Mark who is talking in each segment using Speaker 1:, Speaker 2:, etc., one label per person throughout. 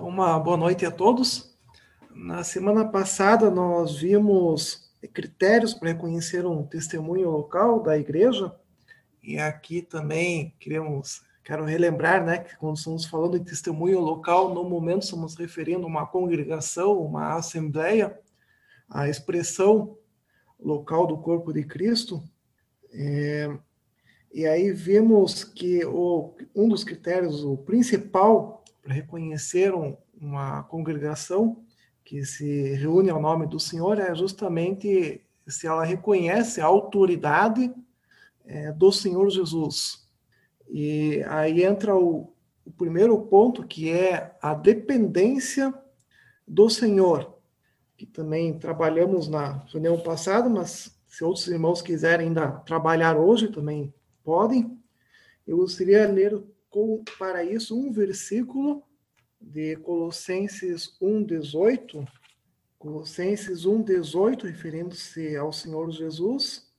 Speaker 1: Uma boa noite a todos. Na semana passada, nós vimos critérios para reconhecer um testemunho local da igreja, e aqui também queremos, quero relembrar, né, que quando estamos falando de testemunho local, no momento estamos referindo a uma congregação, uma assembleia, a expressão local do corpo de Cristo. É, e aí vimos que o, um dos critérios, o principal reconhecer um, uma congregação que se reúne ao nome do Senhor é justamente se ela reconhece a autoridade é, do Senhor Jesus. E aí entra o, o primeiro ponto, que é a dependência do Senhor, que também trabalhamos na reunião passada, mas se outros irmãos quiserem ainda trabalhar hoje, também podem. Eu gostaria de ler com, para isso um versículo de Colossenses 1,18. Colossenses 1,18, referindo-se ao Senhor Jesus.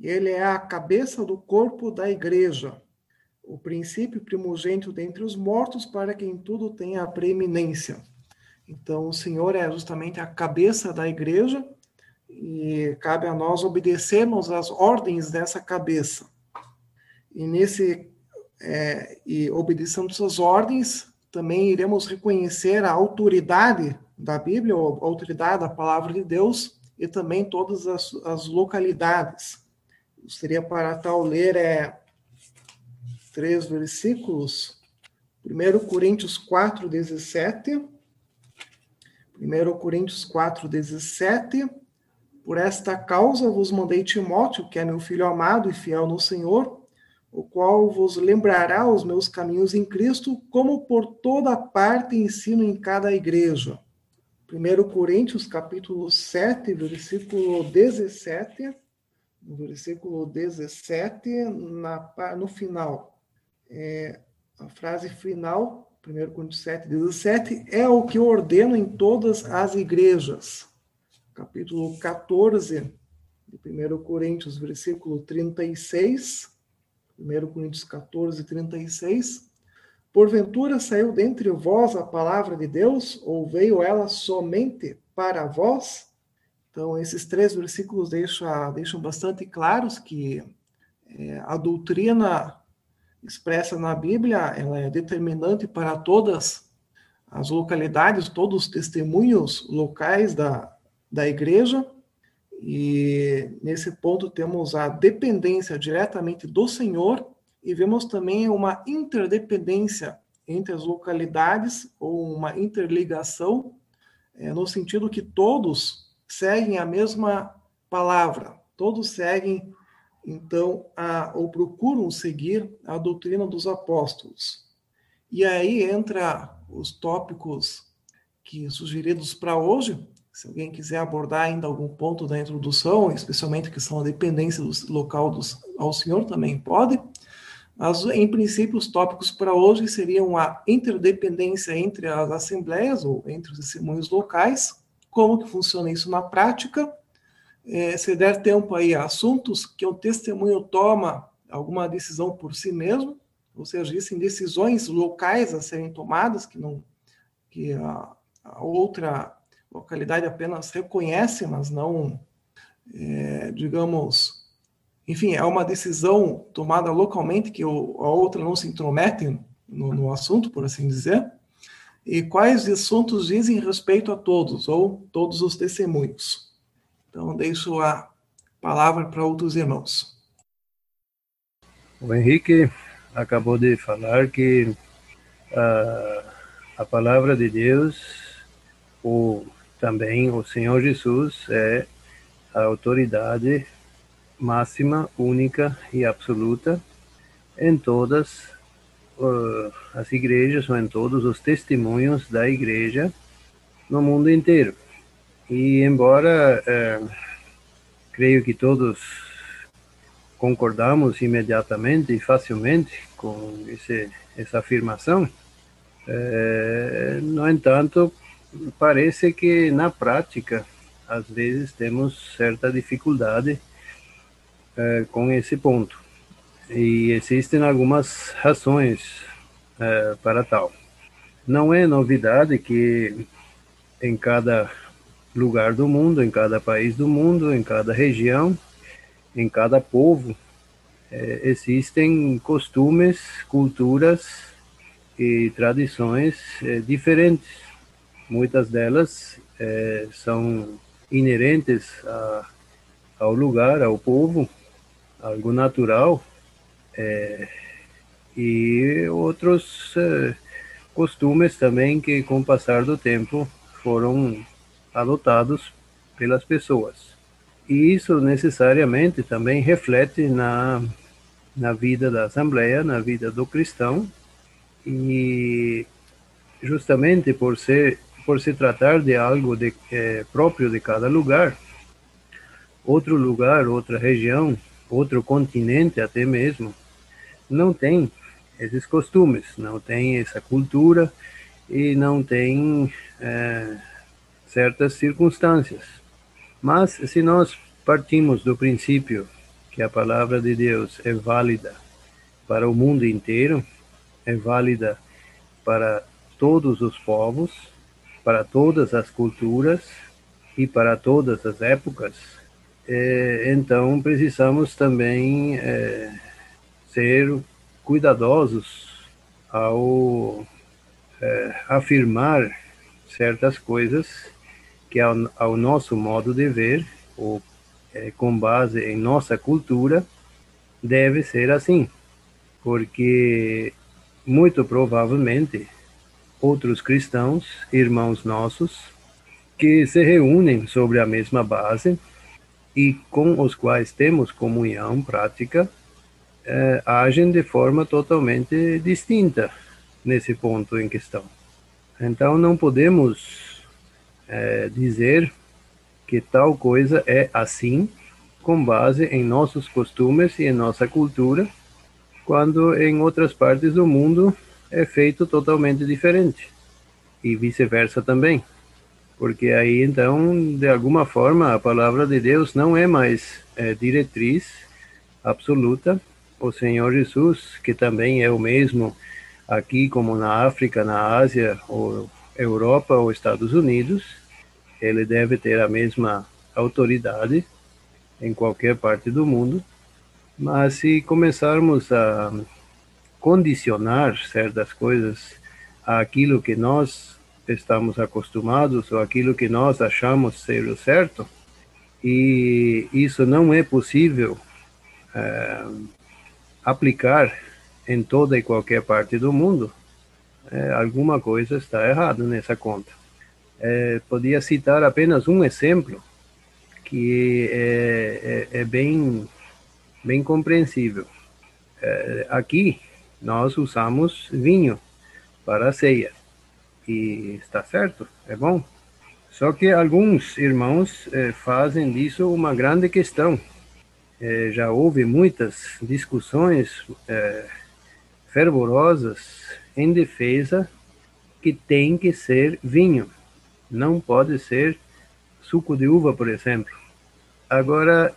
Speaker 1: Ele é a cabeça do corpo da igreja, o princípio primogênito dentre os mortos, para que em tudo tenha a preeminência. Então, o Senhor é justamente a cabeça da igreja e cabe a nós obedecermos às ordens dessa cabeça. E nesse é, e obedecendo suas ordens, também iremos reconhecer a autoridade da Bíblia, a autoridade da palavra de Deus e também todas as, as localidades. Seria para tal ler é, três versículos. 1 Coríntios 4, 17. 1 Coríntios 4, 17. Por esta causa vos mandei Timóteo, que é meu filho amado e fiel no Senhor, o qual vos lembrará os meus caminhos em Cristo, como por toda parte ensino em cada igreja. 1 Coríntios, capítulo 7, versículo 17, no versículo 17, na, no final. É, a frase final, 1 Coríntios 7, 17, é o que eu ordeno em todas as igrejas. Capítulo 14, de 1 Coríntios, versículo 36, 1 Coríntios 14, 36. Porventura saiu dentre vós a palavra de Deus, ou veio ela somente para vós? Então, esses três versículos deixam, deixam bastante claros que é, a doutrina expressa na Bíblia ela é determinante para todas as localidades, todos os testemunhos locais da, da igreja, e nesse ponto temos a dependência diretamente do Senhor e vemos também uma interdependência entre as localidades ou uma interligação é, no sentido que todos seguem a mesma palavra, todos seguem então a, ou procuram seguir a doutrina dos apóstolos. E aí entra os tópicos que sugeridos para hoje, se alguém quiser abordar ainda algum ponto da introdução, especialmente a questão da dependência do local dos, ao Senhor, também pode. Mas, em princípio, os tópicos para hoje seriam a interdependência entre as assembleias ou entre os testemunhos locais, como que funciona isso na prática, é, se der tempo aí a assuntos que o testemunho toma alguma decisão por si mesmo, ou seja, existem decisões locais a serem tomadas que não que a, a outra localidade apenas reconhece, mas não, é, digamos, enfim, é uma decisão tomada localmente que o, a outra não se intromete no, no assunto, por assim dizer. E quais assuntos dizem respeito a todos, ou todos os testemunhos. Então, deixo a palavra para outros irmãos.
Speaker 2: O Henrique acabou de falar que a, a palavra de Deus, o também o Senhor Jesus é a autoridade máxima, única e absoluta em todas uh, as igrejas ou em todos os testemunhos da igreja no mundo inteiro. E embora uh, creio que todos concordamos imediatamente e facilmente com esse, essa afirmação, uh, no entanto, parece que na prática, às vezes, temos certa dificuldade é, com esse ponto. E existem algumas razões é, para tal. não é novidade que em cada lugar do mundo, em cada país do mundo, em cada região, em cada povo, é, existem costumes, culturas e tradições diferentes. Muitas delas é, são inerentes a, ao lugar, ao povo, algo natural, é, e outros é, costumes também que, com o passar do tempo, foram adotados pelas pessoas. E isso necessariamente também reflete na, na vida da Assembleia, na vida do cristão, e justamente por ser por se tratar de algo de, é, próprio de cada lugar, outro lugar, outra região, outro continente até mesmo, não tem esses costumes, não tem essa cultura e não tem é, certas circunstâncias. Mas se nós partimos do princípio que a palavra de Deus é válida para o mundo inteiro, é válida para todos os povos, para todas as culturas e para todas as épocas, é, então precisamos também é, ser cuidadosos ao é, afirmar certas coisas que ao, nosso modo de ver ou com base em nossa cultura deve ser assim, porque muito provavelmente outros cristãos, irmãos nossos, que se reúnem sobre a mesma base e com os quais temos comunhão prática, é, agem de forma totalmente distinta nesse ponto em questão. Então, não podemos é, dizer que tal coisa é assim, com base em nossos costumes e em nossa cultura, quando em outras partes do mundo é feito totalmente diferente. E vice-versa também. Porque aí, então, de alguma forma, a palavra de Deus não é mais é, diretriz absoluta, o Senhor Jesus, que também é o mesmo aqui como na África, na Ásia, ou Europa ou Estados Unidos, ele deve ter a mesma autoridade em qualquer parte do mundo. Mas se começarmos a condicionar certas coisas àquilo que nós estamos acostumados ou aquilo que nós achamos ser o certo, e isso não é possível é, aplicar em toda e qualquer parte do mundo, é, alguma coisa está errada nessa conta. É, podia citar apenas um exemplo que é, é, é bem, bem compreensível. Aqui nós usamos vinho para a ceia e está certo, é bom. Só que alguns irmãos é, fazem disso uma grande questão é, já houve muitas discussões é, fervorosas em defesa que tem que ser vinho, não pode ser suco de uva, por exemplo. Agora,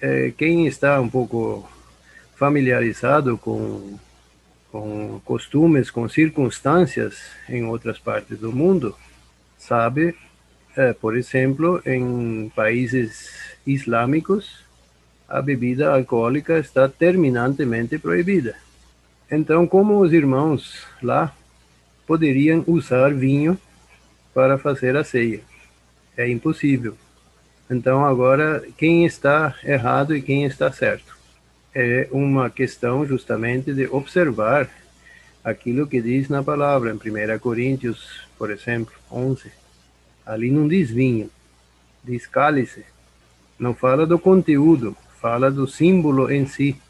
Speaker 2: é, quem está um pouco familiarizado com, com costumes, com circunstâncias em outras partes do mundo, sabe, é, por exemplo, em países islâmicos, a bebida alcoólica está terminantemente proibida. Então, como os irmãos lá poderiam usar vinho para fazer a ceia? É impossível. Então, agora, quem está errado e quem está certo? É uma questão justamente de observar aquilo que diz na palavra, em 1 Coríntios, por exemplo, 11. Ali não diz vinho, diz cálice. Não fala do conteúdo, fala do símbolo em si.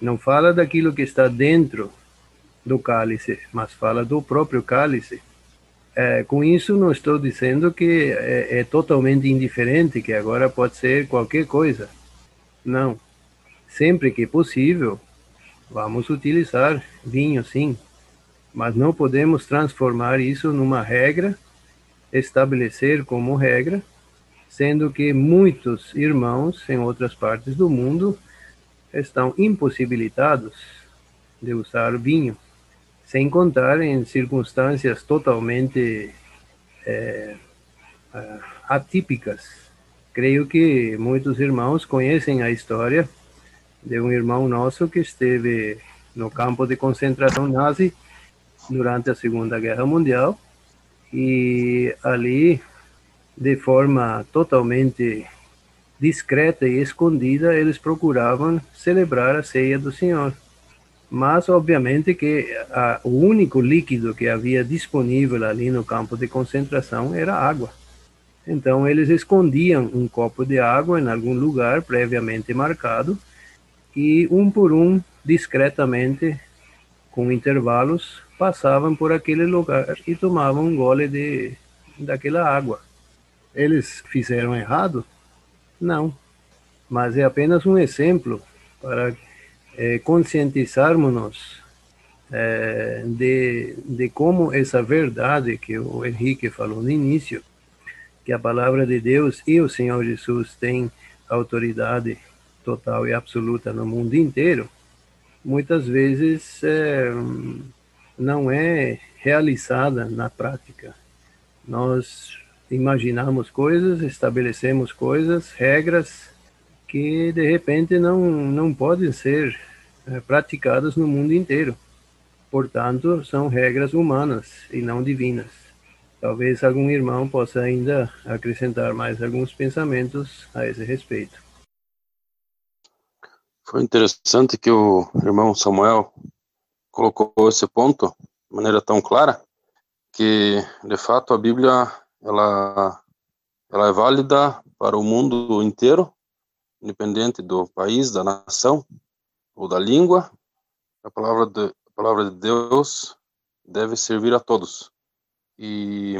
Speaker 2: Não fala daquilo que está dentro do cálice, mas fala do próprio cálice. É, com isso, não estou dizendo que é, é totalmente indiferente, que agora pode ser qualquer coisa. Não. Sempre que possível, vamos utilizar vinho, sim. Mas não podemos transformar isso numa regra, estabelecer como regra, sendo que muitos irmãos em outras partes do mundo estão impossibilitados de usar vinho, sem contar em circunstâncias totalmente é, atípicas. Creio que muitos irmãos conhecem a história de um irmão nosso que esteve no campo de concentração nazi durante a Segunda Guerra Mundial e ali de forma totalmente discreta e escondida eles procuravam celebrar a ceia do Senhor. Mas obviamente que a, o único líquido que havia disponível ali no campo de concentração era água. Então eles escondiam um copo de água em algum lugar previamente marcado e um por um, discretamente, com intervalos, passavam por aquele lugar e tomavam um gole de daquela água. Eles fizeram errado? Não, mas é apenas um exemplo para é, conscientizarmos-nos é, de, de como essa verdade que o Henrique falou no início, que a palavra de Deus e o Senhor Jesus têm autoridade total e absoluta no mundo inteiro, muitas vezes é, não é realizada na prática. Nós imaginamos coisas, estabelecemos coisas, regras que de repente não, não podem ser é, praticadas no mundo inteiro. Portanto, são regras humanas e não divinas. Talvez algum irmão possa ainda acrescentar mais alguns pensamentos a esse respeito.
Speaker 3: Foi interessante que o irmão Samuel colocou esse ponto de maneira tão clara que, de fato, a Bíblia ela, ela é válida para o mundo inteiro, independente do país, da nação ou da língua. A palavra de, a palavra de Deus deve servir a todos. E,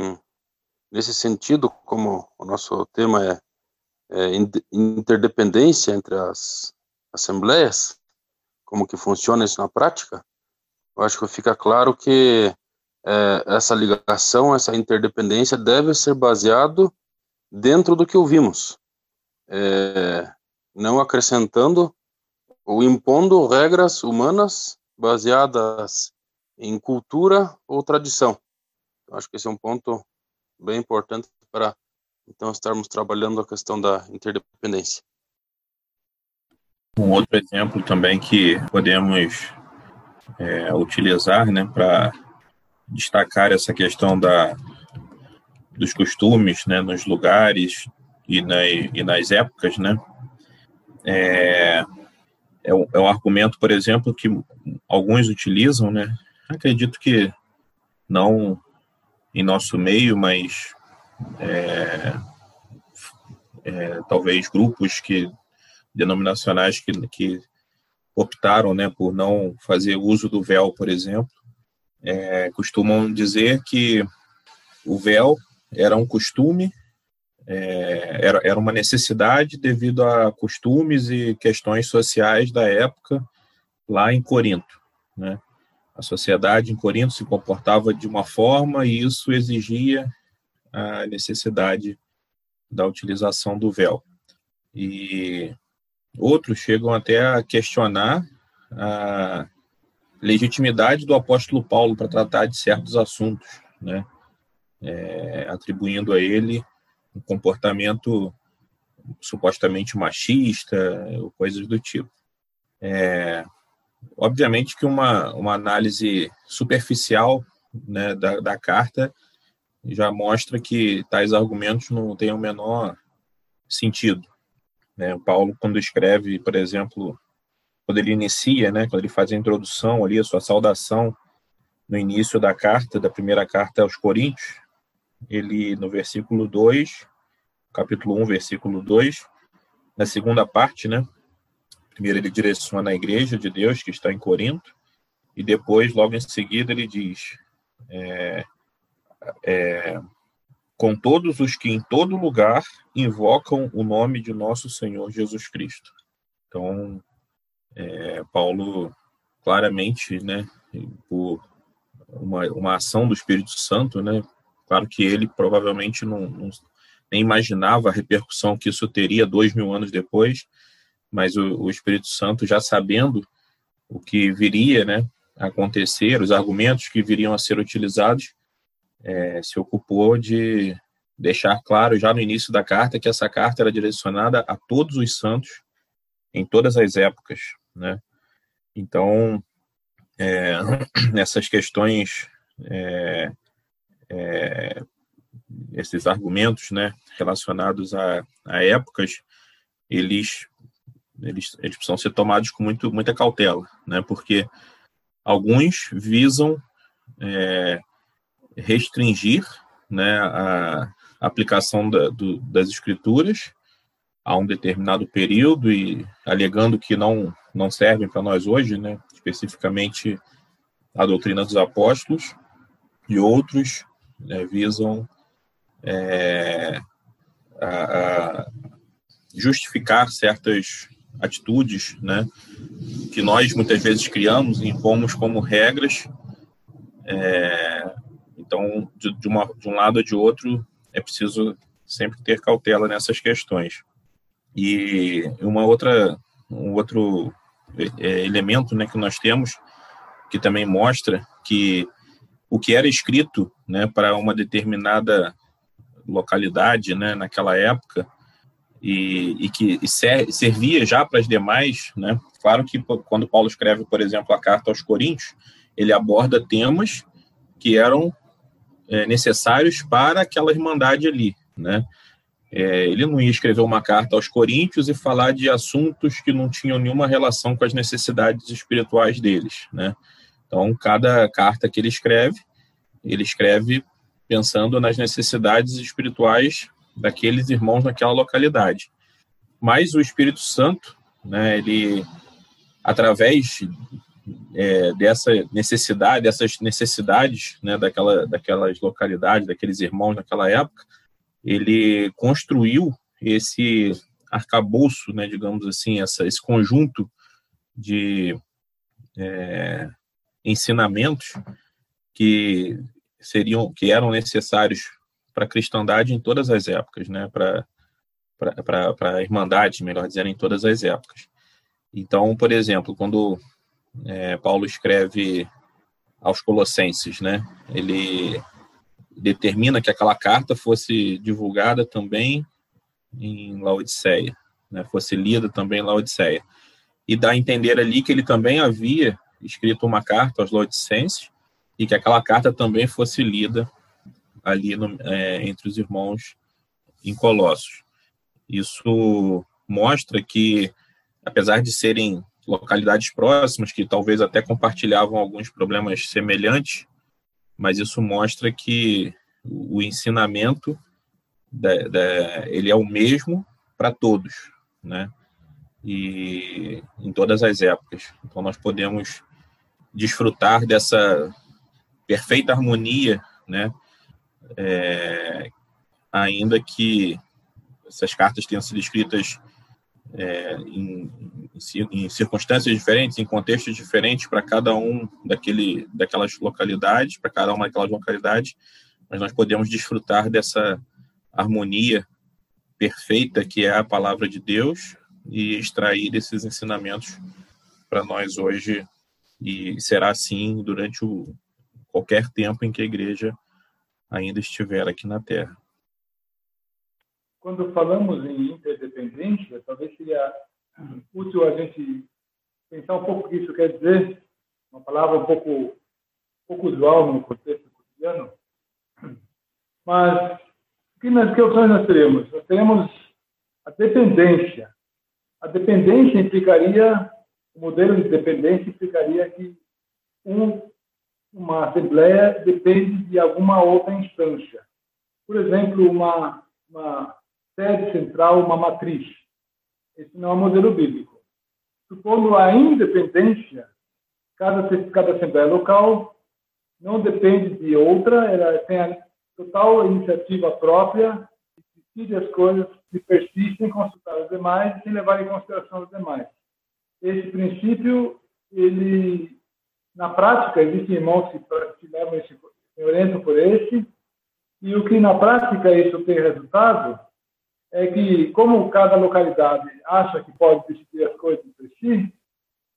Speaker 3: nesse sentido, como o nosso tema é, é interdependência entre as assembleias, como que funciona isso na prática, eu acho que fica claro que é, essa ligação, essa interdependência deve ser baseado dentro do que ouvimos, é, não acrescentando ou impondo regras humanas baseadas em cultura ou tradição. Eu acho que esse é um ponto bem importante para então estarmos trabalhando a questão da interdependência.
Speaker 4: Um outro exemplo também que podemos é, utilizar né, para destacar essa questão da, dos costumes né, nos lugares e, na, e nas épocas, né, é, é, um, é um argumento, por exemplo, que alguns utilizam, né, acredito que não em nosso meio, mas é, é, talvez grupos que denominacionais que, que optaram né, por não fazer uso do véu, por exemplo, é, costumam dizer que o véu era um costume, é, era, era uma necessidade devido a costumes e questões sociais da época lá em Corinto. Né? A sociedade em Corinto se comportava de uma forma e isso exigia a necessidade da utilização do véu. E Outros chegam até a questionar a legitimidade do apóstolo Paulo para tratar de certos assuntos, né? É, atribuindo a ele um comportamento supostamente machista, ou coisas do tipo. É, obviamente que uma, uma análise superficial né, da, da carta já mostra que tais argumentos não têm o menor sentido. Né? O Paulo, quando escreve, por exemplo, quando ele inicia, né, quando ele faz a introdução ali, a sua saudação no início da carta, da primeira carta aos Coríntios, ele, no versículo 2, capítulo 1, versículo 2, na segunda parte, né, primeiro ele direciona a igreja de Deus que está em Corinto, e depois, logo em seguida, ele diz: é, é, com todos os que em todo lugar invocam o nome de nosso Senhor Jesus Cristo. Então, é, Paulo claramente, né, por uma, uma ação do Espírito Santo, né, claro que ele provavelmente não, não nem imaginava a repercussão que isso teria dois mil anos depois, mas o, o Espírito Santo já sabendo o que viria, né, acontecer, os argumentos que viriam a ser utilizados, é, se ocupou de deixar claro já no início da carta que essa carta era direcionada a todos os santos em todas as épocas, né? Então, é, essas questões, é, é, esses argumentos, né, relacionados a, a épocas, eles, eles, eles precisam ser tomados com muito, muita cautela, né? Porque alguns visam é, restringir, né, a aplicação da, do, das escrituras a um determinado período e alegando que não não servem para nós hoje, né? Especificamente a doutrina dos apóstolos e outros né, visam é, a, a justificar certas atitudes, né? Que nós muitas vezes criamos e impomos como regras. É, então, de, de, uma, de um lado ou de outro, é preciso sempre ter cautela nessas questões. E uma outra, um outro é, elemento né, que nós temos, que também mostra que o que era escrito né, para uma determinada localidade né, naquela época e, e que ser, servia já para as demais, né? Claro que quando Paulo escreve, por exemplo, a carta aos Coríntios, ele aborda temas que eram é, necessários para aquela irmandade ali, né? É, ele não ia escrever uma carta aos Coríntios e falar de assuntos que não tinham nenhuma relação com as necessidades espirituais deles, né? Então, cada carta que ele escreve, ele escreve pensando nas necessidades espirituais daqueles irmãos naquela localidade. Mas o Espírito Santo, né, ele, através é, dessa necessidade, dessas necessidades né, daquela, daquelas localidades, daqueles irmãos naquela época, ele construiu esse arcabouço, né, digamos assim, essa, esse conjunto de é, ensinamentos que seriam, que eram necessários para a cristandade em todas as épocas, né, para para a irmandade, melhor dizendo, em todas as épocas. Então, por exemplo, quando é, Paulo escreve aos Colossenses, né? Ele determina que aquela carta fosse divulgada também em Laodiceia, né? Fosse lida também em Laodiceia. E dá a entender ali que ele também havia escrito uma carta aos Laodicenses e que aquela carta também fosse lida ali no, é, entre os irmãos em Colossos. Isso mostra que, apesar de serem localidades próximas que talvez até compartilhavam alguns problemas semelhantes, mas isso mostra que o ensinamento ele é o mesmo para todos, né? E em todas as épocas. Então nós podemos desfrutar dessa perfeita harmonia, né? É, ainda que essas cartas tenham sido escritas é, em, em, circunstâncias diferentes, em contextos diferentes para cada um daquele, daquelas localidades, para cada uma daquelas localidades, mas nós podemos desfrutar dessa harmonia perfeita que é a palavra de Deus e extrair desses ensinamentos para nós hoje e será assim durante o, qualquer tempo em que a igreja ainda estiver aqui na Terra.
Speaker 5: Quando falamos em interdependência, talvez seria útil a gente pensar um pouco o que isso quer dizer, uma palavra um pouco, um pouco usual no contexto cotidiano. Mas que, nós, que opções nós teremos? Nós teremos a dependência. A dependência implicaria, o modelo de dependência implicaria que um, uma assembleia depende de alguma outra instância. Por exemplo, uma, uma sede central, uma matriz. Esse não é um modelo bíblico. Supondo a independência, cada, cada assembleia local não depende de outra, ela tem a total iniciativa própria, decide as coisas e persiste em consultar os demais e levar em consideração os demais. Esse princípio, ele, na prática, existem irmãos que, que levam esse, que orientam por esse, e o que na prática isso tem resultado é que, como cada localidade acha que pode decidir as coisas entre si,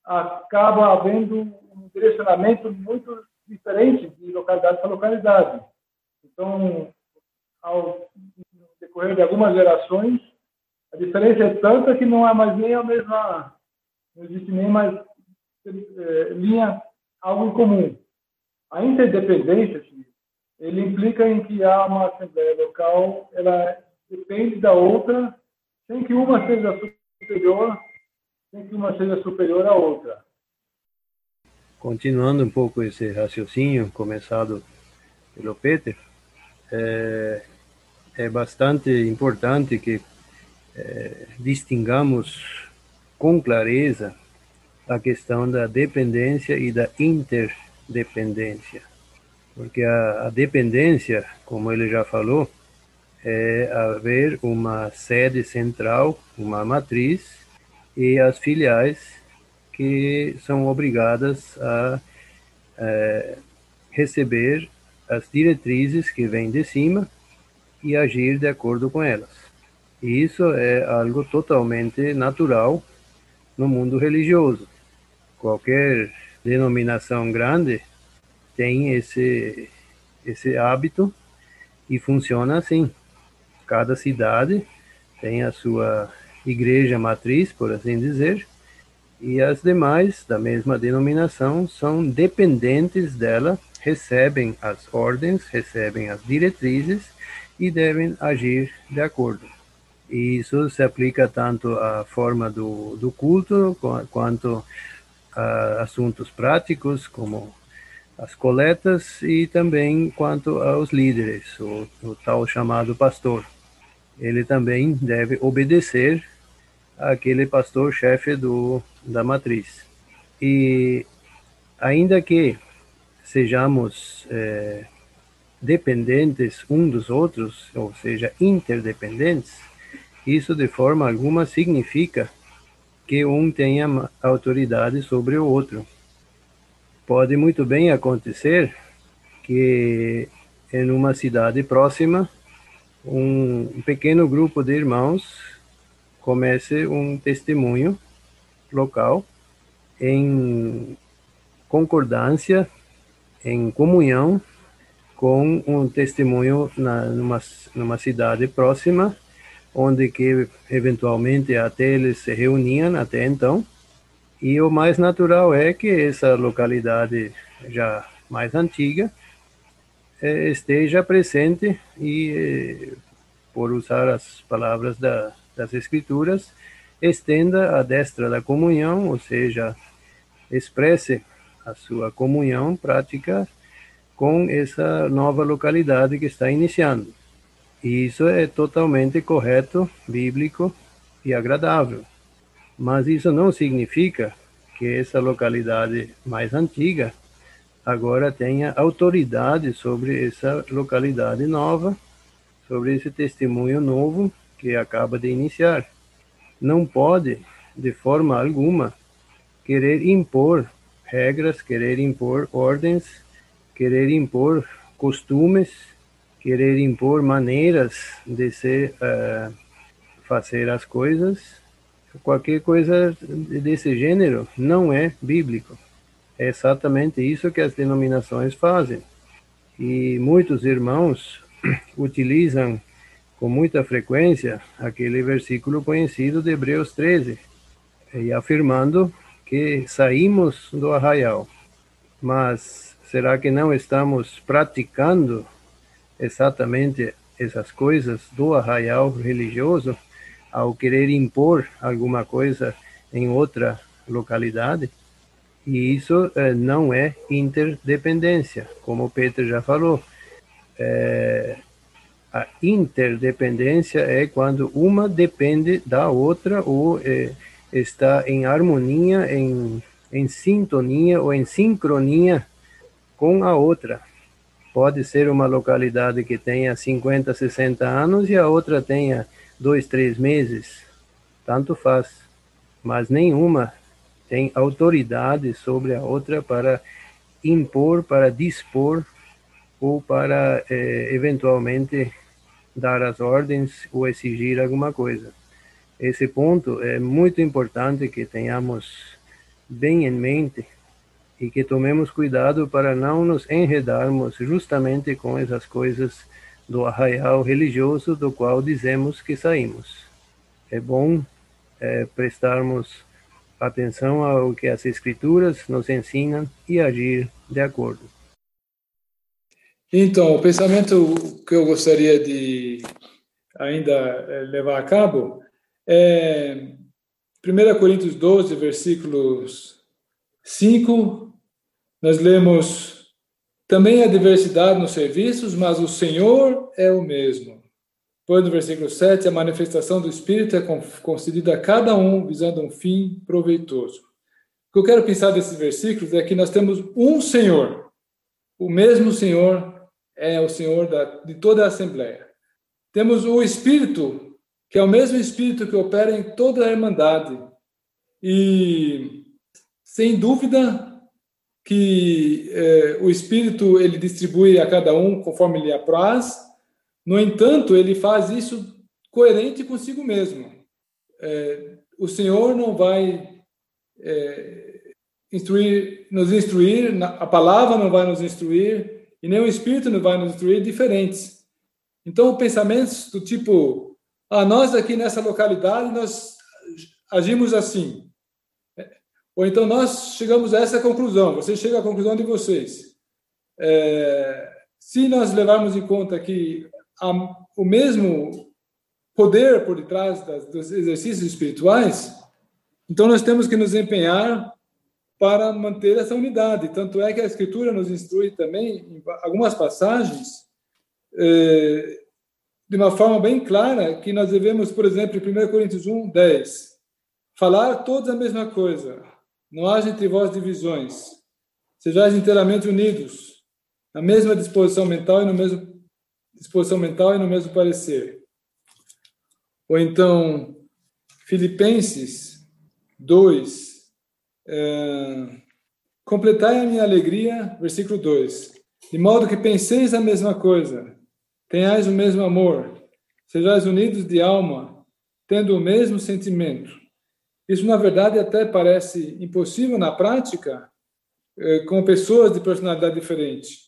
Speaker 5: acaba havendo um direcionamento muito diferente de localidade para localidade. Então, ao decorrer de algumas gerações, a diferença é tanta que não é mais nem a mesma, não existe nem mais é, linha, algo em comum. A interdependência, ele implica em que há uma assembleia local, ela depende da outra, sem que uma seja superior, sem que uma seja superior à outra.
Speaker 2: Continuando um pouco esse raciocínio começado pelo Peter, é, é bastante importante que é, distingamos com clareza a questão da dependência e da interdependência. Porque a, a dependência, como ele já falou, é haver uma sede central, uma matriz, e as filiais que são obrigadas a é, receber as diretrizes que vêm de cima e agir de acordo com elas. E isso é algo totalmente natural no mundo religioso. Qualquer denominação grande tem esse esse hábito e funciona assim. Cada cidade tem a sua igreja matriz, por assim dizer, e as demais da mesma denominação são dependentes dela, recebem as ordens, recebem as diretrizes e devem agir de acordo. E isso se aplica tanto à forma do, do culto quanto a assuntos práticos, como as coletas, e também quanto aos líderes, o, o tal chamado pastor. Ele também deve obedecer aquele pastor-chefe do da matriz. E ainda que sejamos é, dependentes um dos outros, ou seja, interdependentes, isso de forma alguma significa que um tenha autoridade sobre o outro. Pode muito bem acontecer que em uma cidade próxima um pequeno grupo de irmãos comece um testemunho local em concordância, em comunhão com um testemunho na, numa, numa cidade próxima, onde que eventualmente até eles se reuniam até então, e o mais natural é que essa localidade já mais antiga esteja presente e, eh, por usar as palavras da das Escrituras, estenda a destra da comunhão, ou seja, expresse a sua comunhão prática com essa nova localidade que está iniciando. E isso é totalmente correto, bíblico e agradável. Mas isso não significa que essa localidade mais antiga agora tenha autoridade sobre essa localidade nova, sobre esse testemunho novo que acaba de iniciar. Não pode, de forma alguma, querer impor regras, querer impor ordens, querer impor costumes, querer impor maneiras de se uh, fazer as coisas. Qualquer coisa desse gênero não é bíblico. É exatamente isso que as denominações fazem. E muitos irmãos utilizam com muita frequência aquele versículo conhecido de Hebreus 13, e afirmando que saímos do arraial. Mas será que não estamos praticando exatamente essas coisas do arraial religioso ao querer impor alguma coisa em outra localidade? E isso eh, não é interdependência, como Peter já falou. É, a interdependência é quando uma depende da outra ou é, está em harmonia, em, em sintonia ou em sincronia com a outra. Pode ser uma localidade que tenha 50, 60 anos e a outra tenha dois, três meses. Tanto faz. Mas nenhuma tem autoridade sobre a outra para impor, para dispor ou para eh, eventualmente dar as ordens ou exigir alguma coisa. Esse ponto é muito importante que tenhamos bem em mente e que tomemos cuidado para não nos enredarmos justamente com essas coisas do arraial religioso do qual dizemos que saímos. É bom é, prestarmos atenção ao que as Escrituras nos ensinam e agir de acordo.
Speaker 5: Então, o pensamento que eu gostaria de ainda é, levar a cabo é 1 Coríntios 12, versículos 5, nós lemos também a diversidade nos serviços, mas o Senhor é o mesmo. Depois, no versículo 7, a manifestação do Espírito é concedida a cada um visando um fim proveitoso. O que eu quero pensar desses versículos é que nós temos um Senhor. O mesmo Senhor é o Senhor da, de toda a Assembleia. Temos o Espírito, que é o mesmo Espírito que opera em toda a Irmandade. E, sem dúvida, que eh, o Espírito ele distribui a cada um conforme lhe apraz. No entanto, ele faz isso coerente consigo mesmo. É, o Senhor não vai é, instruir, nos instruir, a palavra não vai nos instruir e nem o Espírito não vai nos instruir diferentes. Então, pensamentos do tipo, ah, nós aqui nessa localidade nós agimos assim. Ou então nós chegamos a essa conclusão, vocês chegam à conclusão de vocês. É, se nós levarmos em conta que há o mesmo poder por detrás das, dos exercícios espirituais, então nós temos que nos empenhar para manter essa unidade. Tanto é que a Escritura nos instrui também, em algumas passagens, é, de uma forma bem clara, que nós devemos, por exemplo, em 1 Coríntios 1, 10, falar todos a mesma coisa, não haja entre vós divisões. Sejais inteiramente unidos, na mesma disposição mental e no mesmo disposição mental e no mesmo parecer. Ou então, Filipenses 2, é, completai a minha alegria, versículo 2, de modo que penseis a mesma coisa, tenhais o mesmo amor, sejais unidos de alma, tendo o mesmo sentimento. Isso, na verdade, até parece impossível na prática, eh, com pessoas de personalidade diferente.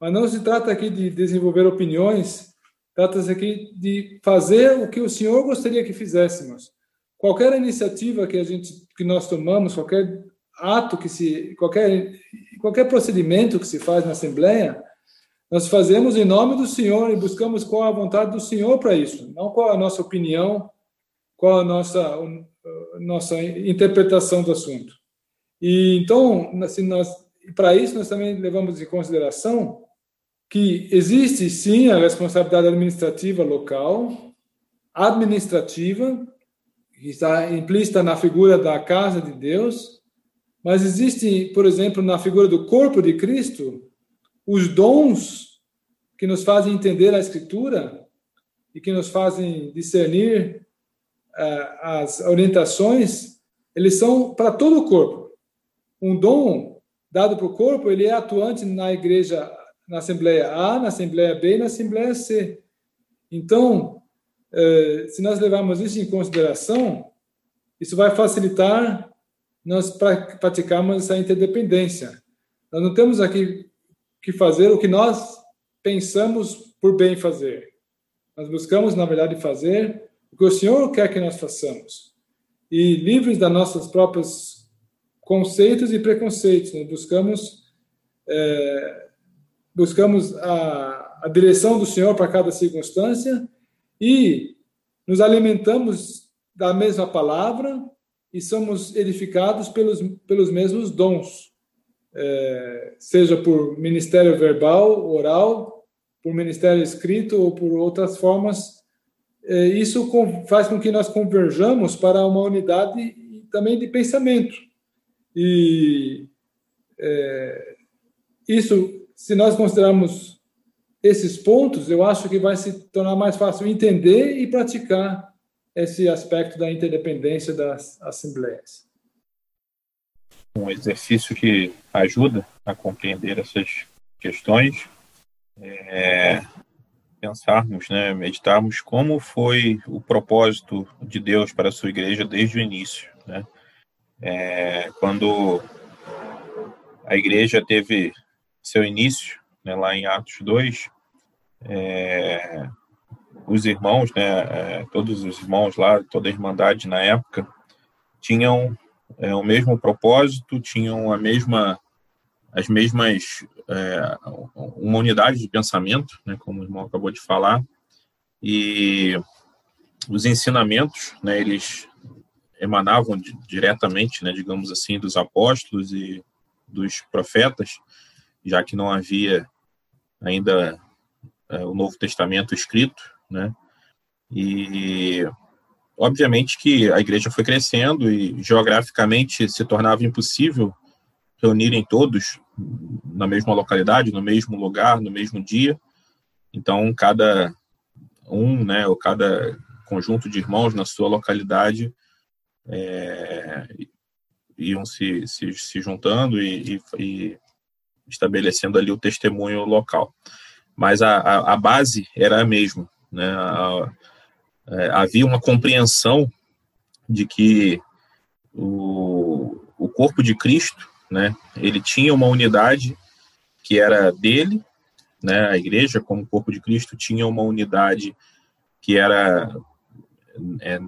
Speaker 5: Mas não se trata aqui de desenvolver opiniões, trata-se aqui de fazer o que o Senhor gostaria que fizéssemos. Qualquer iniciativa que a gente que nós tomamos, qualquer ato que se qualquer qualquer procedimento que se faz na assembleia, nós fazemos em nome do Senhor e buscamos qual a vontade do Senhor para isso, não qual a nossa opinião, qual a nossa nossa interpretação do assunto. E então, assim, nós para isso nós também levamos em consideração que existe sim a responsabilidade administrativa local, administrativa, que está implícita na figura da casa de Deus, mas existe, por exemplo, na figura do corpo de Cristo, os dons que nos fazem entender a Escritura e que nos fazem discernir é, as orientações, eles são para todo o corpo. Um dom dado para o corpo, ele é atuante na igreja, na Assembleia A, na Assembleia B e na Assembleia C. Então, é, se nós levarmos isso em consideração, isso vai facilitar nós praticarmos essa interdependência. Nós não temos aqui que fazer o que nós pensamos por bem fazer. Nós buscamos, na verdade, fazer o que o Senhor quer que nós façamos. E livres das nossas próprios conceitos e preconceitos, nós buscamos é, buscamos a, a direção do Senhor para cada circunstância e nos alimentamos da mesma palavra e somos edificados pelos, pelos mesmos dons, é, seja por ministério verbal, oral, por ministério escrito ou por outras formas é, isso faz com que nós converjamos para uma unidade também de pensamento. E é, isso, se nós considerarmos esses pontos, eu acho que vai se tornar mais fácil entender e praticar esse aspecto da interdependência das assembleias.
Speaker 4: Um exercício que ajuda a compreender essas questões é pensarmos, né, meditarmos como foi o propósito de Deus para a sua igreja desde o início, né? É, quando a igreja teve seu início né, lá em Atos 2, é, os irmãos, né, é, todos os irmãos lá, toda a irmandade na época, tinham é, o mesmo propósito, tinham a mesma, as mesmas, é, uma unidade de pensamento, né, como o irmão acabou de falar, e os ensinamentos, né, eles emanavam diretamente, né, digamos assim, dos apóstolos e dos profetas, já que não havia ainda é, o Novo Testamento escrito, né? E obviamente que a igreja foi crescendo e geograficamente se tornava impossível reunirem todos na mesma localidade, no mesmo lugar, no mesmo dia. Então, cada um, né, ou cada conjunto de irmãos na sua localidade é, iam se, se, se juntando e, e, estabelecendo ali o testemunho local. Mas a, a, a base era a mesma. Né? A, é, havia uma compreensão de que o, o corpo de Cristo, né, ele tinha uma unidade que era dele, né, a igreja como corpo de Cristo tinha uma unidade que era é,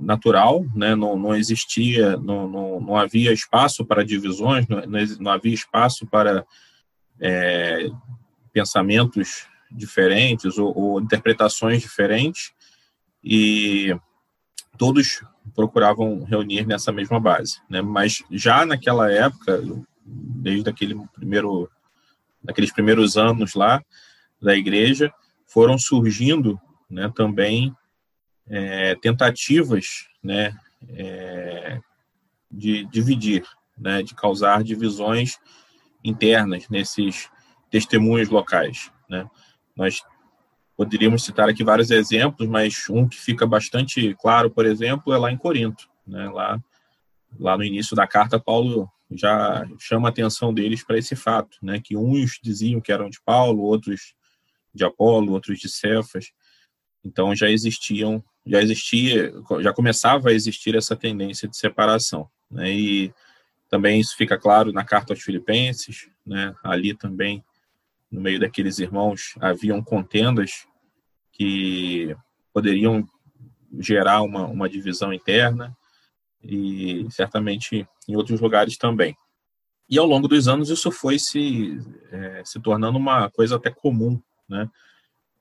Speaker 4: natural, né, não, não existia, não, não, não havia espaço para divisões, não, não havia espaço para é, pensamentos diferentes ou, ou interpretações diferentes, e todos procuravam reunir nessa mesma base, né? Mas já naquela época, desde aquele primeiro, naqueles primeiros anos lá da igreja, foram surgindo, né? Também é, tentativas, né? É, de dividir, né? De causar divisões internas nesses testemunhos locais, né? Nós poderíamos citar aqui vários exemplos, mas um que fica bastante claro, por exemplo, é lá em Corinto. Né? Lá, lá no início da carta, Paulo já chama a atenção deles para esse fato, né? que uns diziam que eram de Paulo, outros de Apolo, outros de Cefas. Então já existiam, já existia, já começava a existir essa tendência de separação. Né? E também isso fica claro na carta aos Filipenses, né? ali também no meio daqueles irmãos haviam contendas que poderiam gerar uma, uma divisão interna e certamente em outros lugares também. E ao longo dos anos isso foi se, é, se tornando uma coisa até comum, né?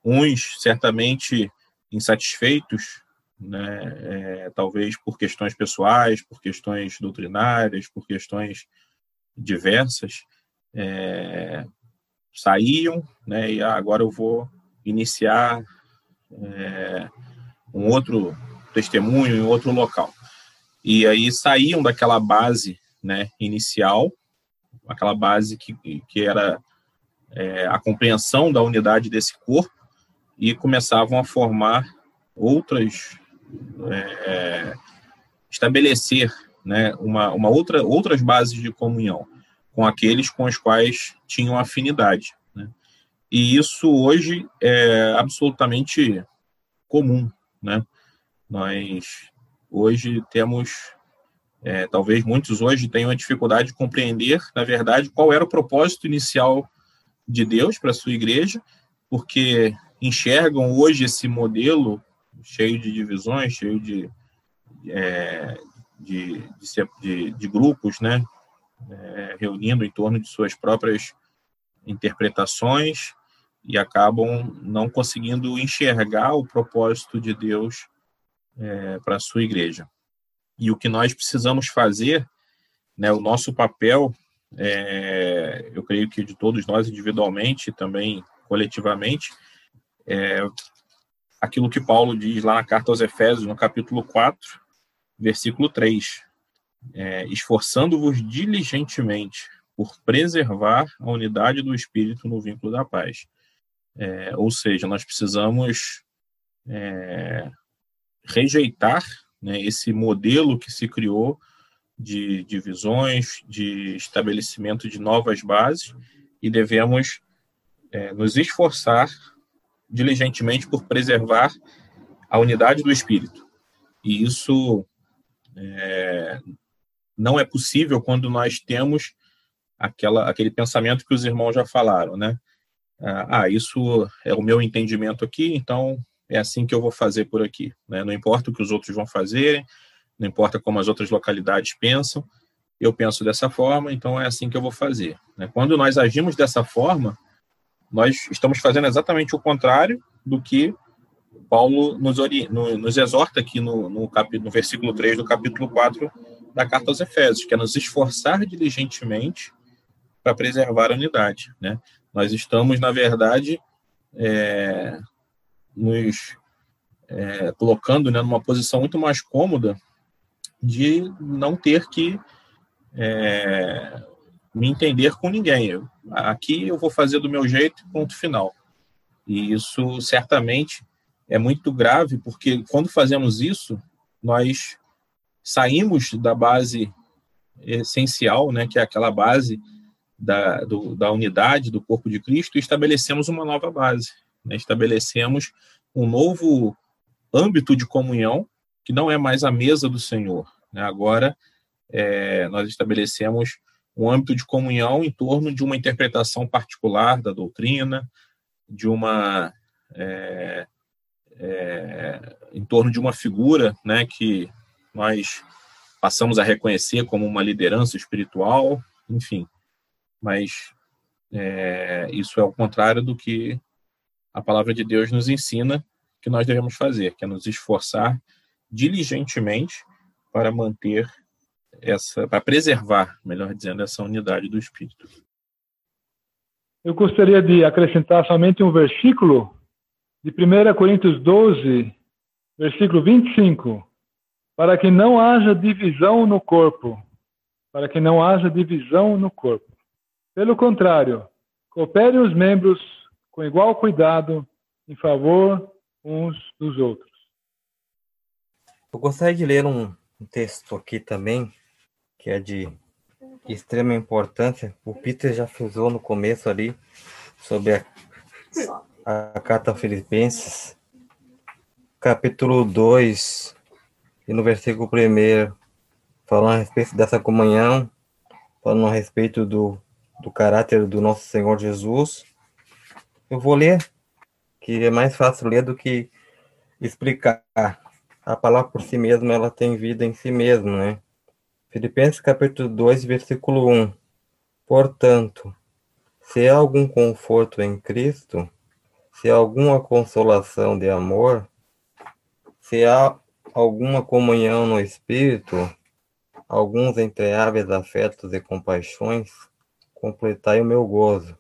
Speaker 4: Uns certamente insatisfeitos, né? É, talvez por questões pessoais, por questões doutrinárias, por questões diversas, é, saíam, né, e agora eu vou iniciar é, um outro testemunho em outro local. E aí saíam daquela base né, inicial, aquela base que, que era é, a compreensão da unidade desse corpo, e começavam a formar outras, é, estabelecer né, uma, uma outra, outras bases de comunhão com aqueles com os quais tinham afinidade. Né? E isso hoje é absolutamente comum. Né? Nós hoje temos, é, talvez muitos hoje tenham a dificuldade de compreender, na verdade, qual era o propósito inicial de Deus para a sua igreja, porque enxergam hoje esse modelo cheio de divisões, cheio de, é, de, de, de, grupos, né? é, reunindo em torno de suas próprias interpretações e acabam não conseguindo enxergar o propósito de Deus é, para a sua igreja. E o que nós precisamos fazer, né, o nosso papel, é, eu creio que de todos nós individualmente também coletivamente, é aquilo que Paulo diz lá na carta aos Efésios, no capítulo 4, versículo 3 é, esforçando-vos diligentemente por preservar a unidade do espírito no vínculo da paz. É, ou seja, nós precisamos é, rejeitar né, esse modelo que se criou de divisões, de estabelecimento de novas bases, e devemos é, nos esforçar diligentemente por preservar a unidade do espírito. E isso é, não é possível quando nós temos aquela, aquele pensamento que os irmãos já falaram, né? Ah, ah, isso é o meu entendimento aqui, então é assim que eu vou fazer por aqui. Né? Não importa o que os outros vão fazer, não importa como as outras localidades pensam, eu penso dessa forma, então é assim que eu vou fazer. Né? Quando nós agimos dessa forma, nós estamos fazendo exatamente o contrário do que Paulo nos, nos exorta aqui no, no, capítulo, no versículo 3 do capítulo 4 da carta aos Efésios, que é nos esforçar diligentemente para preservar a unidade. Né? Nós estamos, na verdade, é, nos é, colocando né, numa posição muito mais cômoda de não ter que é, me entender com ninguém. Aqui eu vou fazer do meu jeito, ponto final. E isso certamente é muito grave, porque quando fazemos isso, nós saímos da base essencial, né, que é aquela base da, do, da unidade do corpo de Cristo, e estabelecemos uma nova base. Né? Estabelecemos um novo âmbito de comunhão, que não é mais a mesa do Senhor. Né? Agora, é, nós estabelecemos um âmbito de comunhão em torno de uma interpretação particular da doutrina, de uma é, é, em torno de uma figura, né, que nós passamos a reconhecer como uma liderança espiritual, enfim. Mas é, isso é o contrário do que a palavra de Deus nos ensina que nós devemos fazer, que é nos esforçar diligentemente para manter essa, para preservar, melhor dizendo, essa unidade do Espírito.
Speaker 5: Eu gostaria de acrescentar somente um versículo de 1 Coríntios 12, versículo 25, para que não haja divisão no corpo, para que não haja divisão no corpo. Pelo contrário, cooperem os membros com igual cuidado em favor uns dos outros.
Speaker 6: Eu gostaria de ler um texto aqui também, que é de extrema importância. O Peter já frisou no começo ali sobre a, a carta Filipenses, capítulo 2, e no versículo 1, falando a respeito dessa comunhão, falando a respeito do, do caráter do nosso Senhor Jesus. Eu vou ler, que é mais fácil ler do que explicar. A palavra por si mesma, ela tem vida em si mesma, né? Filipenses capítulo 2, versículo 1. Portanto, se há algum conforto em Cristo, se há alguma consolação de amor, se há alguma comunhão no Espírito, alguns entreáveis afetos e compaixões, completai o meu gozo,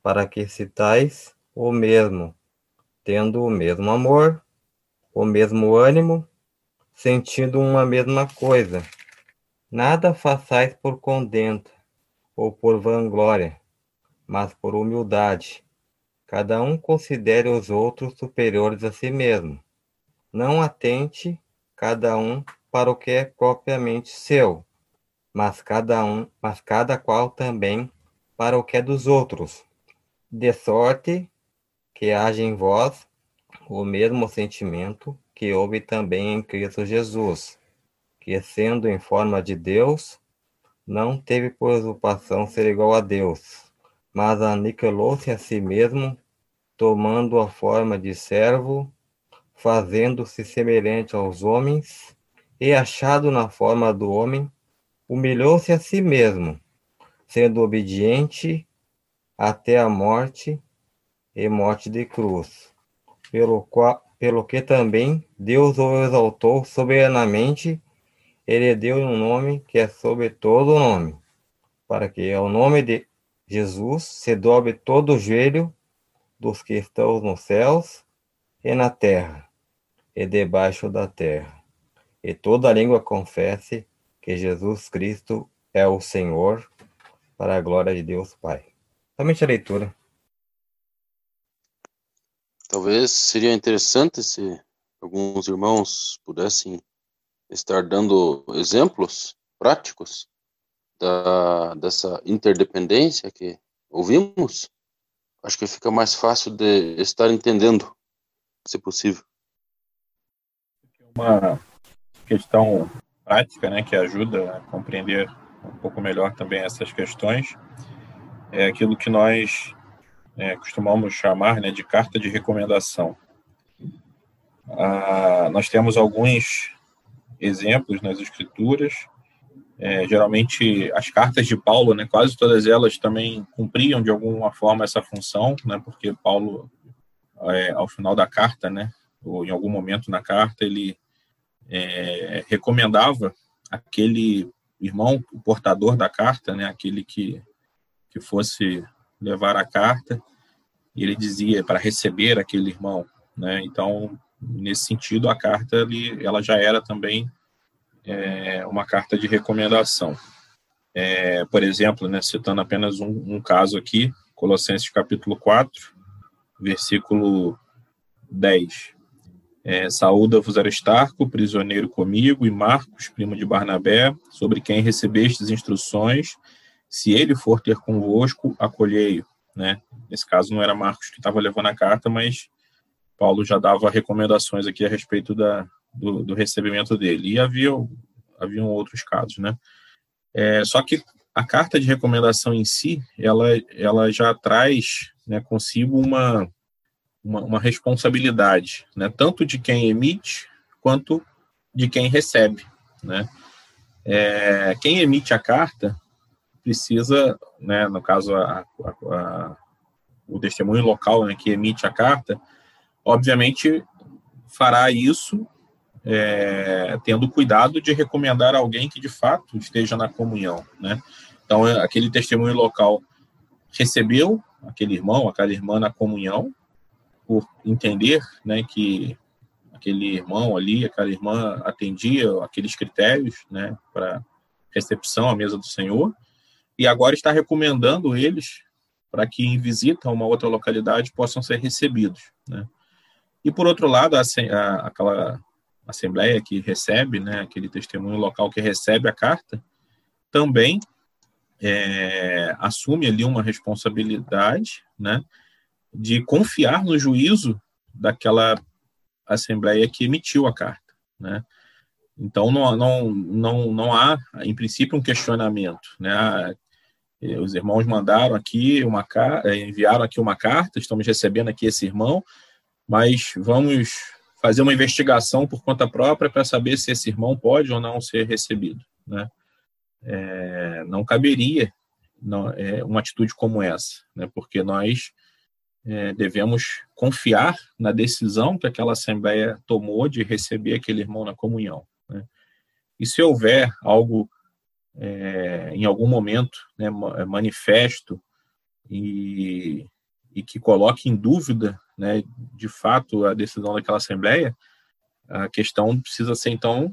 Speaker 6: para que citais o mesmo, tendo o mesmo amor, o mesmo ânimo, sentindo uma mesma coisa Nada façais por condento ou por vanglória, mas por humildade. Cada um considere os outros superiores a si mesmo. Não atente cada um para o que é propriamente seu, mas cada um, mas cada qual também para o que é dos outros. De sorte que haja em vós o mesmo sentimento que houve também em Cristo Jesus que, sendo em forma de Deus, não teve por usurpação ser igual a Deus, mas aniquilou-se a si mesmo, tomando a forma de servo, fazendo-se semelhante aos homens, e achado na forma do homem, humilhou-se a si mesmo, sendo obediente até a morte e morte de cruz, pelo, qual, pelo que também Deus o exaltou soberanamente ele deu um nome que é sobre todo nome, para que ao nome de Jesus se dobre todo o joelho dos que estão nos céus e na terra e debaixo da terra, e toda língua confesse que Jesus Cristo é o Senhor, para a glória de Deus Pai. Somente a leitura.
Speaker 3: Talvez seria interessante se alguns irmãos pudessem estar dando exemplos práticos da, dessa interdependência que ouvimos, acho que fica mais fácil de estar entendendo, se possível.
Speaker 4: Uma questão prática, né, que ajuda a compreender um pouco melhor também essas questões, é aquilo que nós é, costumamos chamar né, de carta de recomendação. Ah, nós temos alguns exemplos nas escrituras, é, geralmente as cartas de Paulo, né, quase todas elas também cumpriam de alguma forma essa função, né, porque Paulo, é, ao final da carta, né, ou em algum momento na carta, ele é, recomendava aquele irmão, o portador da carta, né, aquele que, que fosse levar a carta, e ele dizia para receber aquele irmão, né, então nesse sentido a carta ele, ela já era também é, uma carta de recomendação. É, por exemplo, né, citando apenas um, um, caso aqui, Colossenses capítulo 4, versículo 10. É, Saúda-vos Aristarco, prisioneiro comigo, e Marcos, primo de Barnabé, sobre quem recebestes instruções, se ele for ter convosco, acolhei-o. Né? Nesse caso não era Marcos que estava levando a carta, mas Paulo já dava recomendações aqui a respeito da, do, do recebimento dele. E havia haviam outros casos, né? É, só que a carta de recomendação em si, ela, ela já traz né, consigo uma, uma, uma, responsabilidade, né, tanto de quem emite quanto de quem recebe. Né? É, quem emite a carta precisa, né, no caso, a, a, a, o testemunho local né, que emite a carta, obviamente fará isso é, tendo cuidado de recomendar alguém que de fato esteja na comunhão, né? Então, é, aquele testemunho local recebeu aquele irmão, aquela irmã na comunhão, por entender, né, que aquele irmão ali, aquela irmã atendia aqueles critérios, né, para recepção à mesa do Senhor, e agora está recomendando eles para que em visita a uma outra localidade possam ser recebidos, né? E por outro lado, a, a, aquela assembleia que recebe, né, aquele testemunho local que recebe a carta, também é, assume ali uma responsabilidade, né, de confiar no juízo daquela assembleia que emitiu a carta, né. Então não, não, não, não há, em princípio, um questionamento, né. Ah, os irmãos mandaram aqui uma enviaram aqui uma carta, estamos recebendo aqui esse irmão, mas vamos fazer uma investigação por conta própria para saber se esse irmão pode ou não ser recebido. Né? É, não caberia não, é, uma atitude como essa, né? porque nós é, devemos confiar na decisão que aquela Assembleia tomou de receber aquele irmão na comunhão. Né? E se houver algo é, em algum momento né, manifesto e, e que coloque em dúvida né, de fato, a decisão daquela Assembleia, a questão precisa ser, então,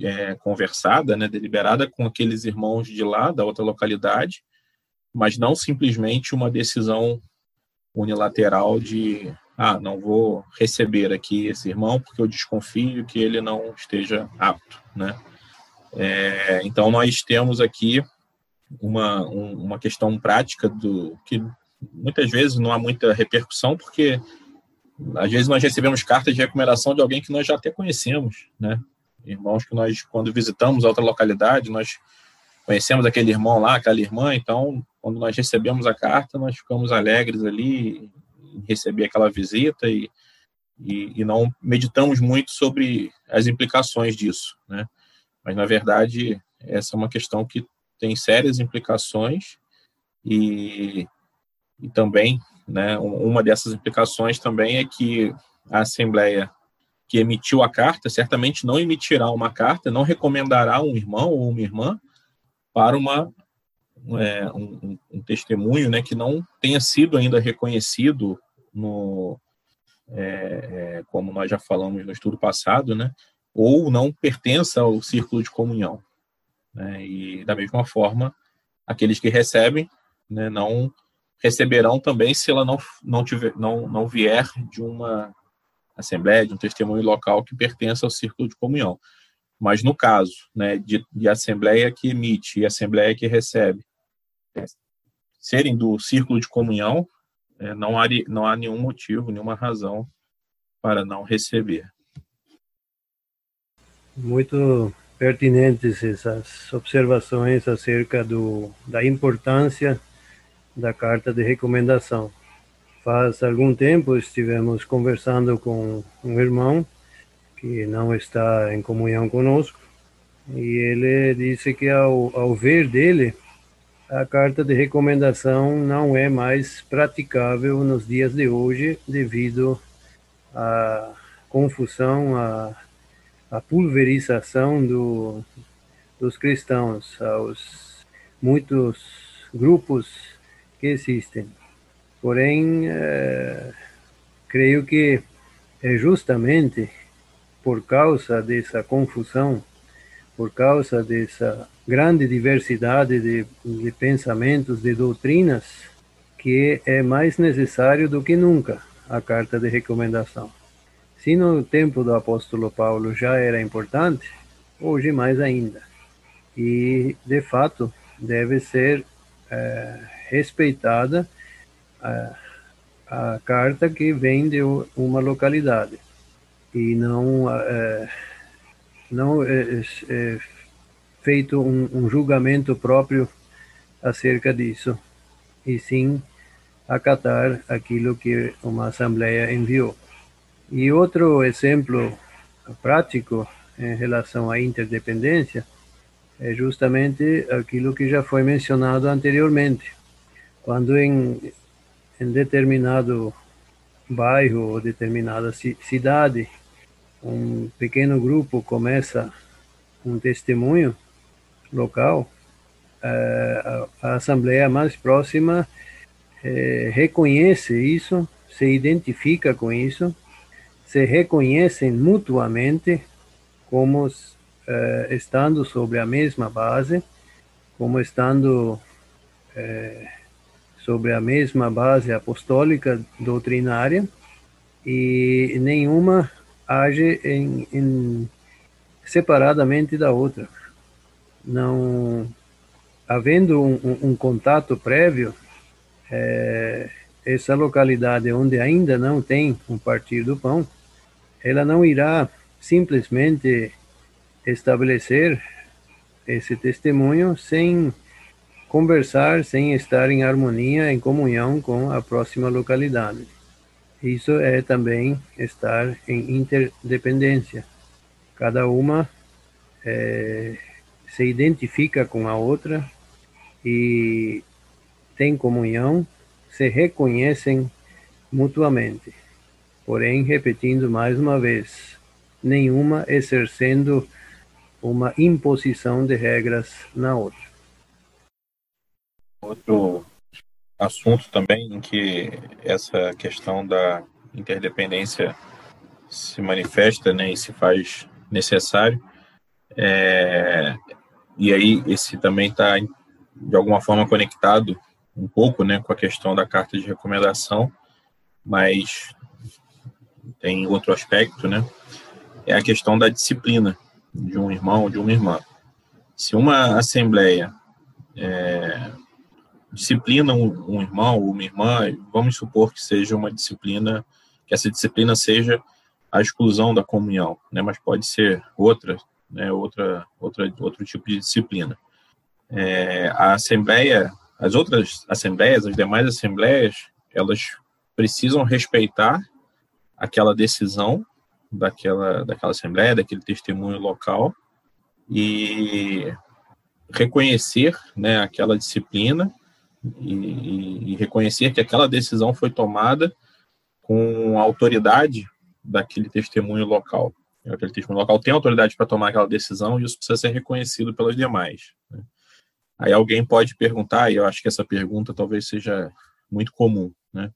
Speaker 4: é, conversada, né, deliberada com aqueles irmãos de lá, da outra localidade, mas não simplesmente uma decisão unilateral de, ah, não vou receber aqui esse irmão porque eu desconfio que ele não esteja apto, né? É, então, nós temos aqui uma, um, uma questão prática do que muitas vezes não há muita repercussão, porque às vezes nós recebemos cartas de recomendação de alguém que nós já até conhecemos, né? Irmãos que nós, quando visitamos outra localidade, nós conhecemos aquele irmão lá, aquela irmã, então, quando nós recebemos a carta, nós ficamos alegres ali em receber aquela visita e, e, e não meditamos muito sobre as implicações disso, né? Mas, na verdade, essa é uma questão que tem sérias implicações e e também, né, uma dessas implicações também é que a Assembleia que emitiu a carta certamente não emitirá uma carta, não recomendará um irmão ou uma irmã para uma é, um, um, testemunho, né, que não tenha sido ainda reconhecido no é, é, como nós já falamos no estudo passado, né, ou não pertença ao círculo de comunhão. Né, e da mesma forma, aqueles que recebem, né, não receberão também se ela não, não, tiver, não, não vier de uma assembleia, de um testemunho local que pertença ao círculo de comunhão. Mas no caso né, de, de assembleia que emite e assembleia que recebe serem do círculo de comunhão, é, não, há, não há nenhum motivo, nenhuma razão para não receber.
Speaker 2: Muito pertinentes essas observações acerca do, da importância da carta de recomendação. Faz algum tempo estivemos conversando com um irmão que não está em comunhão conosco e ele disse que ao, ao ver dele a carta de recomendação não é mais praticável nos dias de hoje devido à confusão, à, à pulverização do, dos cristãos, aos muitos grupos que existem. Porém, é, creio que é justamente por causa dessa confusão, por causa dessa grande diversidade de, de pensamentos, de doutrinas, que é mais necessário do que nunca a carta de recomendação. Se no tempo do apóstolo Paulo já era importante, hoje mais ainda. E, de fato, deve ser é, respeitada a, a, carta que vem de uma localidade e não, é, não é, é feito um, um julgamento próprio acerca disso, e sim acatar aquilo que uma assembleia enviou. E outro exemplo prático em relação à interdependência é justamente aquilo que já foi mencionado anteriormente. Quando em, em determinado bairro ou determinada cidade um pequeno grupo começa um testemunho, local, a, a assembleia mais próxima é, reconhece isso, se identifica com isso, se reconhecem mutuamente como é, estando sobre a mesma base, como estando sobre a mesma base apostólica doutrinária e nenhuma age em, em separadamente da outra. Não havendo um, um, um contato prévio, é, essa localidade onde ainda não tem um partir do pão, ela não irá simplesmente estabelecer esse testemunho sem conversar, sem estar em harmonia, em comunhão com a próxima localidade. Isso é também estar em interdependência. Cada uma é, se identifica com a outra e tem comunhão, se reconhecem mutuamente. Porém, repetindo mais uma vez, nenhuma exercendo uma imposição de regras na outra.
Speaker 4: Outro assunto também em que essa questão da interdependência se manifesta né, e se faz necessário é, e aí esse também está de alguma forma conectado um pouco, né, com a questão da carta de recomendação, mas tem outro aspecto, né? É a questão da disciplina de um irmão ou de uma irmã. Se uma assembleia é, disciplina um, um irmão ou uma irmã, vamos supor que seja uma disciplina, que essa disciplina seja a exclusão da comunhão, né? Mas pode ser outra né, outra, outra, outro tipo de disciplina. É, a Assembleia, as outras assembleias, as demais assembleias, elas precisam respeitar aquela decisão daquela, daquela assembleia, daquele testemunho local e reconhecer né, aquela disciplina e, e, reconhecer que aquela decisão foi tomada com a autoridade daquele testemunho local aquele testemunho local tem autoridade para tomar aquela decisão e isso precisa ser reconhecido pelas demais. Né? Aí alguém pode perguntar, e eu acho que essa pergunta talvez seja muito comum, né?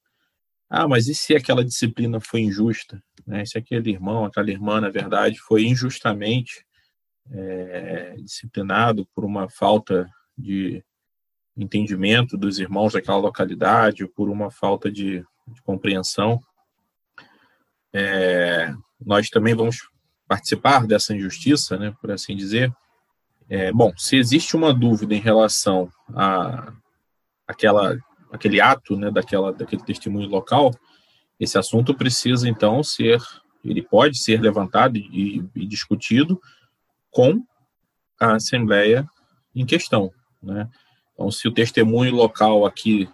Speaker 4: Ah, mas e se aquela disciplina foi injusta? Né? Se aquele irmão, aquela irmã, na verdade, foi injustamente é, disciplinado por uma falta de entendimento dos irmãos daquela localidade, por uma falta de, de compreensão, é, nós também vamos participar dessa injustiça, né, por assim dizer. É, bom, se existe uma dúvida em relação a aquela, aquele ato, né, daquela, daquele testemunho local, esse assunto precisa então ser, ele pode ser levantado e, e discutido com a assembleia em questão, né? Então, se o testemunho local aqui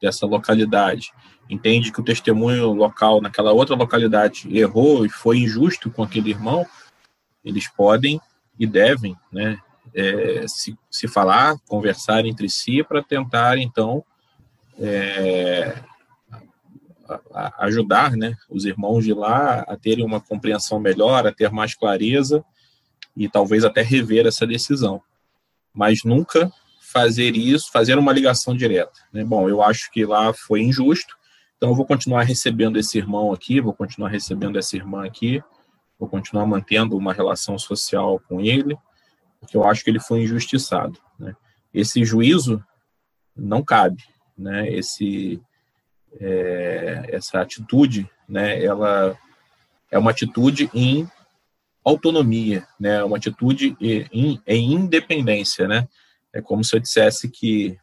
Speaker 4: dessa localidade entende que o testemunho local naquela outra localidade errou e foi injusto com aquele irmão, eles podem e devem, né, é, se, se falar, conversar entre si para tentar, então, é, ajudar né, os irmãos de lá a terem uma compreensão melhor, a ter mais clareza e talvez até rever essa decisão. Mas nunca fazer isso, fazer uma ligação direta. Né? Bom, eu acho que lá foi injusto, então eu vou continuar recebendo esse irmão aqui, vou continuar recebendo essa irmã aqui, vou continuar mantendo uma relação social com ele, porque eu acho que ele foi injustiçado. Né? Esse juízo não cabe, né? Esse é, essa atitude, né, ela é uma atitude em autonomia, né, é uma atitude em, em independência, né, é como se eu dissesse que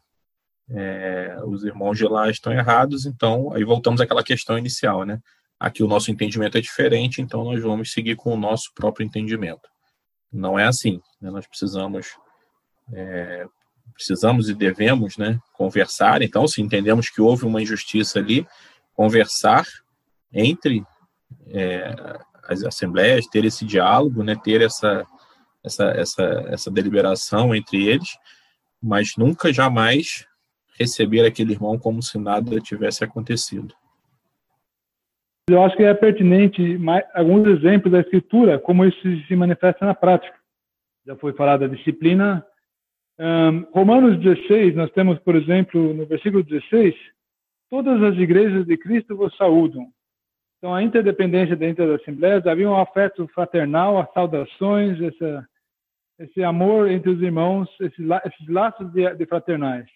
Speaker 4: é, os irmãos de lá estão errados, então aí voltamos àquela questão inicial, né, aqui o nosso entendimento é diferente, então nós vamos seguir com o nosso próprio entendimento. Não é assim, né, nós precisamos é, precisamos e devemos né, conversar. Então, se entendemos que houve uma injustiça ali, conversar entre é, as assembleias, ter esse diálogo, né, ter essa, essa, essa, essa deliberação entre eles, mas nunca, jamais receber aquele irmão como se nada tivesse acontecido.
Speaker 5: Eu acho que é pertinente mais, alguns exemplos da escritura, como isso se manifesta na prática. Já foi falado da disciplina um, Romanos 16, nós temos, por exemplo, no versículo 16, todas as igrejas de Cristo vos saúdam. Então, a interdependência dentro das assembleias, havia um afeto fraternal, as saudações, essa, esse amor entre os irmãos, esses, esses laços de, de, fraternais.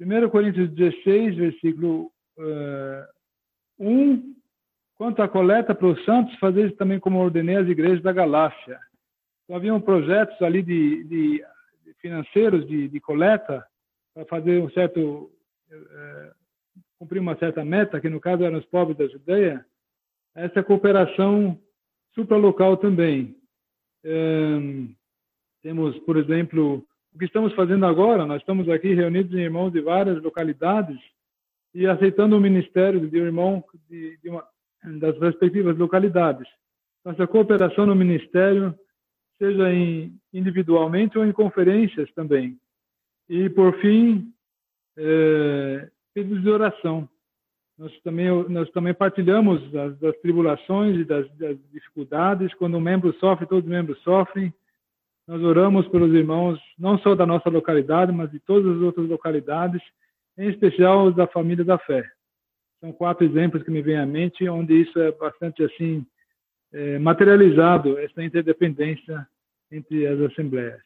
Speaker 5: 1 Coríntios 16, versículo uh, 1, quanto à coleta para os santos, fazer também como ordenei as igrejas da Galácia. Então, haviam projetos ali de, de financeiros de, de coleta para fazer um certo é, cumprir uma certa meta, que no caso eram os pobres da Judeia, essa cooperação supralocal também. É, temos, por exemplo, o que estamos fazendo agora, nós estamos aqui reunidos em irmãos de várias localidades e aceitando o ministério de um irmão de, de uma, das respectivas localidades. Nossa cooperação no ministério seja em, individualmente ou em conferências também. E, por fim, é, pedidos de oração. Nós também, nós também partilhamos das, das tribulações e das, das, dificuldades. Quando um membro sofre, todos os membros sofrem. Nós oramos pelos irmãos, não só da nossa localidade, mas de todas as outras localidades, em especial os da família da fé. São quatro exemplos que me vêm à mente, onde isso é bastante assim é, materializado essa interdependência entre as assembleias.